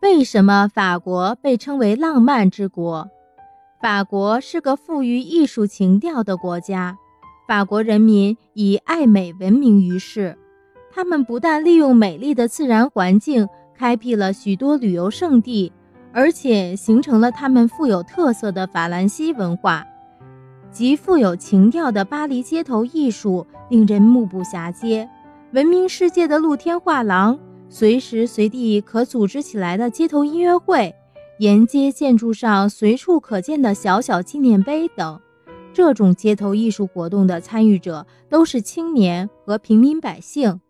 为什么法国被称为浪漫之国？法国是个富于艺术情调的国家，法国人民以爱美闻名于世。他们不但利用美丽的自然环境开辟了许多旅游胜地，而且形成了他们富有特色的法兰西文化，及富有情调的巴黎街头艺术，令人目不暇接。闻名世界的露天画廊，随时随地可组织起来的街头音乐会。沿街建筑上随处可见的小小纪念碑等，这种街头艺术活动的参与者都是青年和平民百姓，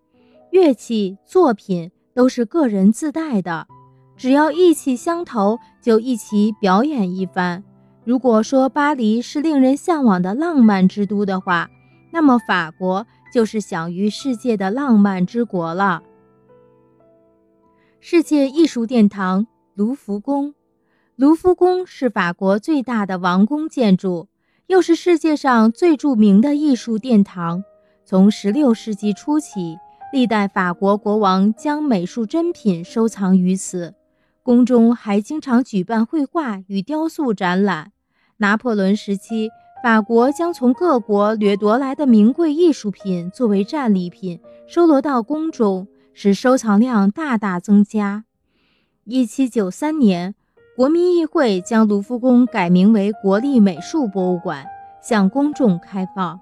乐器作品都是个人自带的，只要意气相投，就一起表演一番。如果说巴黎是令人向往的浪漫之都的话，那么法国就是享誉世界的浪漫之国了。世界艺术殿堂卢浮宫。卢浮宫是法国最大的王宫建筑，又是世界上最著名的艺术殿堂。从16世纪初起，历代法国国王将美术珍品收藏于此。宫中还经常举办绘画与雕塑展览。拿破仑时期，法国将从各国掠夺来的名贵艺术品作为战利品收罗到宫中，使收藏量大大增加。一七九三年。国民议会将卢浮宫改名为国立美术博物馆，向公众开放。